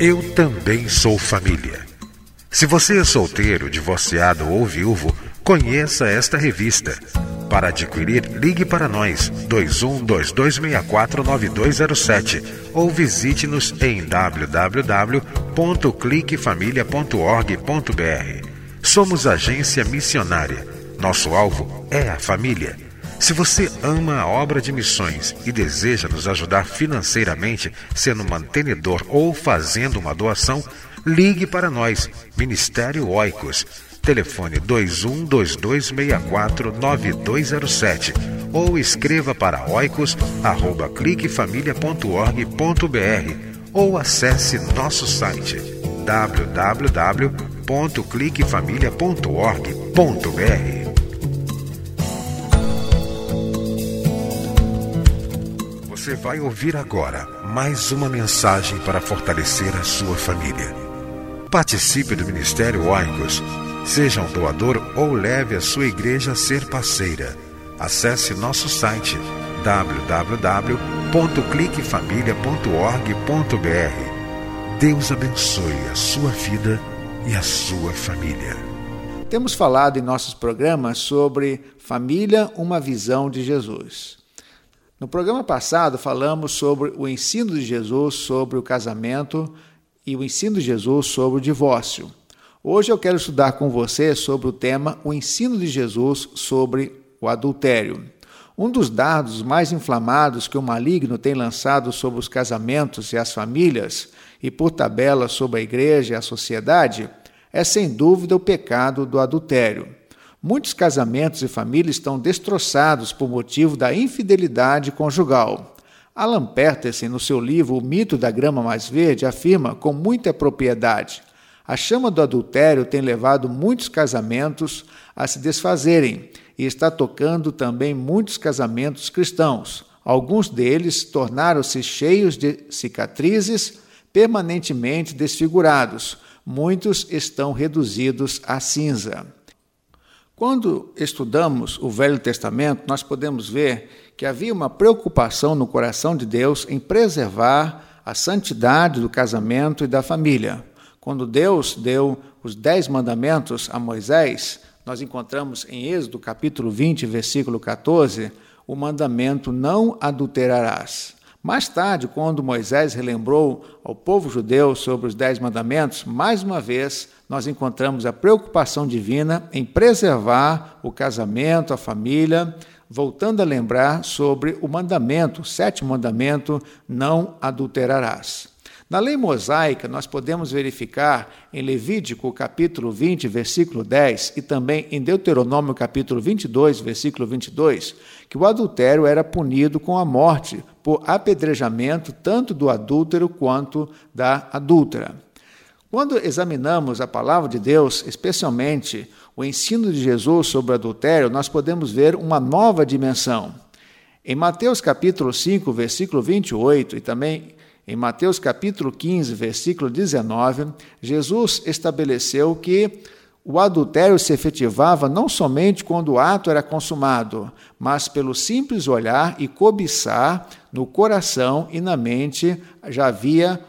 Eu também sou família. Se você é solteiro, divorciado ou viúvo, conheça esta revista. Para adquirir, ligue para nós 21 22649207 ou visite-nos em www.cliquefamilia.org.br. Somos agência missionária. Nosso alvo é a família. Se você ama a obra de missões e deseja nos ajudar financeiramente, sendo mantenedor ou fazendo uma doação, ligue para nós, Ministério Oicos. Telefone 2122649207 ou escreva para oicos@cliquefamilia.org.br ou acesse nosso site www.cliquefamilia.org.br. Você vai ouvir agora mais uma mensagem para fortalecer a sua família. Participe do Ministério Oicos. Seja um doador ou leve a sua igreja a ser parceira. Acesse nosso site www.cliquefamilia.org.br. Deus abençoe a sua vida e a sua família. Temos falado em nossos programas sobre família, uma visão de Jesus. No programa passado, falamos sobre o ensino de Jesus sobre o casamento e o ensino de Jesus sobre o divórcio. Hoje eu quero estudar com você sobre o tema O ensino de Jesus sobre o adultério. Um dos dados mais inflamados que o maligno tem lançado sobre os casamentos e as famílias, e por tabela sobre a igreja e a sociedade, é sem dúvida o pecado do adultério. Muitos casamentos e famílias estão destroçados por motivo da infidelidade conjugal. Alan Peterson, no seu livro O Mito da Grama Mais Verde, afirma com muita propriedade: a chama do adultério tem levado muitos casamentos a se desfazerem e está tocando também muitos casamentos cristãos. Alguns deles tornaram-se cheios de cicatrizes, permanentemente desfigurados. Muitos estão reduzidos à cinza. Quando estudamos o Velho Testamento, nós podemos ver que havia uma preocupação no coração de Deus em preservar a santidade do casamento e da família. Quando Deus deu os dez mandamentos a Moisés, nós encontramos em Êxodo capítulo 20, versículo 14, o mandamento não adulterarás. Mais tarde, quando Moisés relembrou ao povo judeu sobre os dez mandamentos, mais uma vez nós encontramos a preocupação divina em preservar o casamento, a família, voltando a lembrar sobre o mandamento, o sétimo mandamento: não adulterarás. Na lei mosaica, nós podemos verificar em Levítico capítulo 20, versículo 10 e também em Deuteronômio capítulo 22, versículo 22, que o adultério era punido com a morte por apedrejamento tanto do adúltero quanto da adúltera. Quando examinamos a palavra de Deus, especialmente o ensino de Jesus sobre o adultério, nós podemos ver uma nova dimensão. Em Mateus capítulo 5, versículo 28 e também em Mateus capítulo 15, versículo 19, Jesus estabeleceu que o adultério se efetivava não somente quando o ato era consumado, mas pelo simples olhar e cobiçar no coração e na mente já havia.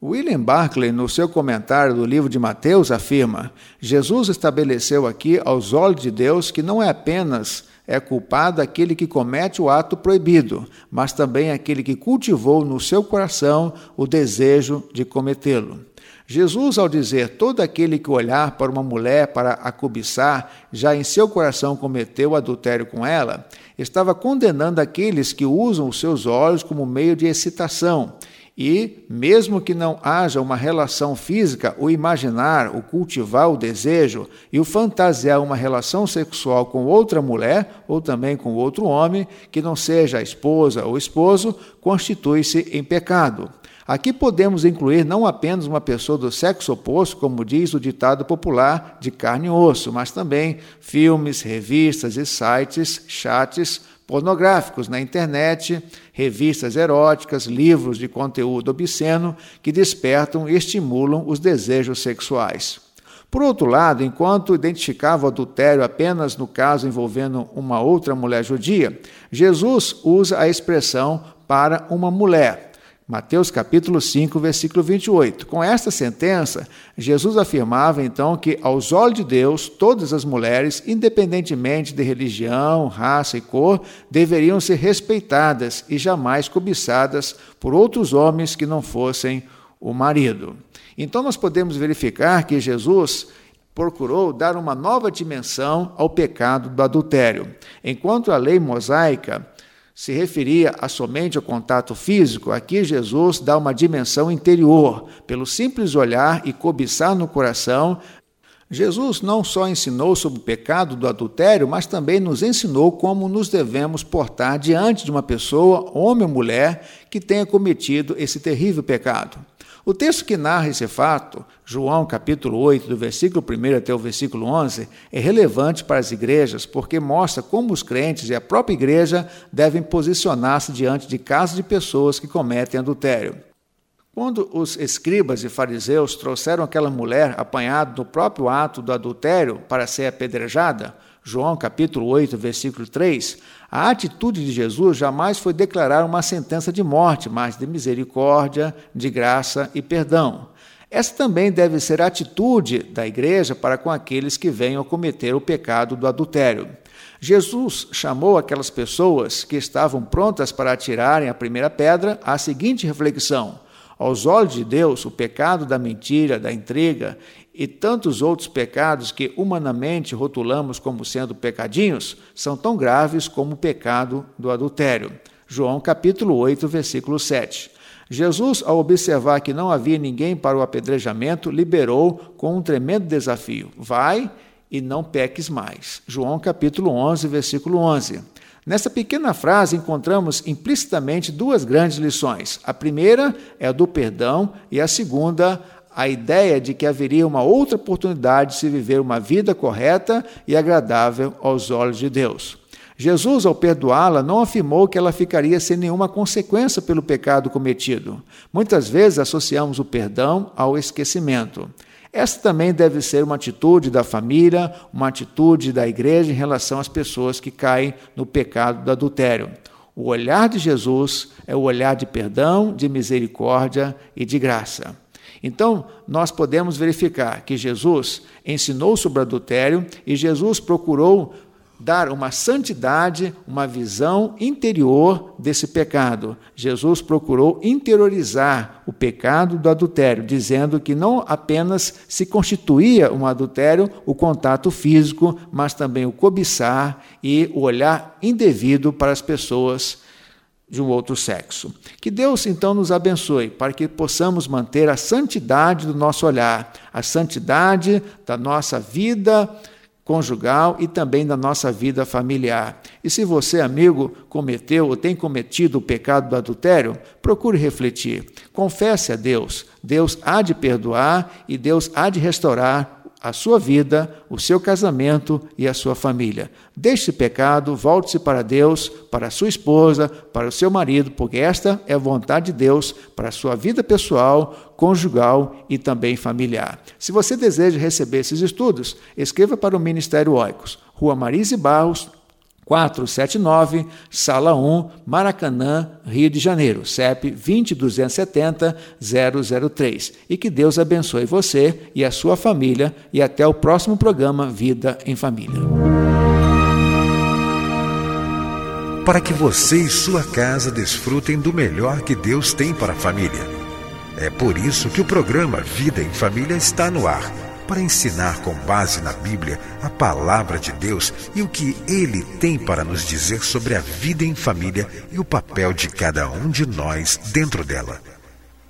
William Barclay, no seu comentário do livro de Mateus, afirma: Jesus estabeleceu aqui, aos olhos de Deus, que não é apenas é culpado aquele que comete o ato proibido, mas também aquele que cultivou no seu coração o desejo de cometê-lo. Jesus, ao dizer todo aquele que olhar para uma mulher para a cobiçar, já em seu coração cometeu adultério com ela, estava condenando aqueles que usam os seus olhos como meio de excitação. E, mesmo que não haja uma relação física, o imaginar, o cultivar o desejo e o fantasiar uma relação sexual com outra mulher ou também com outro homem, que não seja a esposa ou esposo, constitui-se em pecado. Aqui podemos incluir não apenas uma pessoa do sexo oposto, como diz o ditado popular, de carne e osso, mas também filmes, revistas e sites, chats pornográficos na internet, revistas eróticas, livros de conteúdo obsceno que despertam e estimulam os desejos sexuais. Por outro lado, enquanto identificava o adultério apenas no caso envolvendo uma outra mulher judia, Jesus usa a expressão para uma mulher Mateus capítulo 5, versículo 28. Com esta sentença, Jesus afirmava então que, aos olhos de Deus, todas as mulheres, independentemente de religião, raça e cor, deveriam ser respeitadas e jamais cobiçadas por outros homens que não fossem o marido. Então, nós podemos verificar que Jesus procurou dar uma nova dimensão ao pecado do adultério. Enquanto a lei mosaica se referia a somente ao contato físico, aqui Jesus dá uma dimensão interior. Pelo simples olhar e cobiçar no coração, Jesus não só ensinou sobre o pecado do adultério, mas também nos ensinou como nos devemos portar diante de uma pessoa, homem ou mulher, que tenha cometido esse terrível pecado. O texto que narra esse fato, João capítulo 8, do versículo 1 até o versículo 11, é relevante para as igrejas porque mostra como os crentes e a própria igreja devem posicionar-se diante de casos de pessoas que cometem adultério. Quando os escribas e fariseus trouxeram aquela mulher apanhada no próprio ato do adultério para ser apedrejada, João capítulo 8, versículo 3, a atitude de Jesus jamais foi declarar uma sentença de morte, mas de misericórdia, de graça e perdão. Essa também deve ser a atitude da igreja para com aqueles que venham cometer o pecado do adultério. Jesus chamou aquelas pessoas que estavam prontas para atirarem a primeira pedra à seguinte reflexão: aos olhos de Deus, o pecado da mentira, da intriga e tantos outros pecados que humanamente rotulamos como sendo pecadinhos são tão graves como o pecado do adultério. João capítulo 8, versículo 7. Jesus, ao observar que não havia ninguém para o apedrejamento, liberou com um tremendo desafio: Vai e não peques mais. João capítulo 11, versículo 11. Nessa pequena frase encontramos implicitamente duas grandes lições. A primeira é a do perdão e a segunda, a ideia de que haveria uma outra oportunidade de se viver uma vida correta e agradável aos olhos de Deus. Jesus, ao perdoá-la, não afirmou que ela ficaria sem nenhuma consequência pelo pecado cometido. Muitas vezes associamos o perdão ao esquecimento. Essa também deve ser uma atitude da família, uma atitude da igreja em relação às pessoas que caem no pecado do adultério. O olhar de Jesus é o olhar de perdão, de misericórdia e de graça. Então, nós podemos verificar que Jesus ensinou sobre adultério e Jesus procurou dar uma santidade, uma visão interior desse pecado. Jesus procurou interiorizar o pecado do adultério, dizendo que não apenas se constituía um adultério o contato físico, mas também o cobiçar e o olhar indevido para as pessoas de um outro sexo. Que Deus então nos abençoe para que possamos manter a santidade do nosso olhar, a santidade da nossa vida conjugal e também da nossa vida familiar. E se você, amigo, cometeu ou tem cometido o pecado do adultério, procure refletir. Confesse a Deus. Deus há de perdoar e Deus há de restaurar a sua vida, o seu casamento e a sua família. Deixe esse pecado, volte-se para Deus, para a sua esposa, para o seu marido, porque esta é a vontade de Deus para a sua vida pessoal, conjugal e também familiar. Se você deseja receber esses estudos, escreva para o Ministério Oicos, Rua Marise Barros, 479, Sala 1, Maracanã, Rio de Janeiro, CEP 20270 003. E que Deus abençoe você e a sua família e até o próximo programa Vida em Família. Para que você e sua casa desfrutem do melhor que Deus tem para a família. É por isso que o programa Vida em Família está no ar para ensinar com base na Bíblia a palavra de Deus e o que ele tem para nos dizer sobre a vida em família e o papel de cada um de nós dentro dela.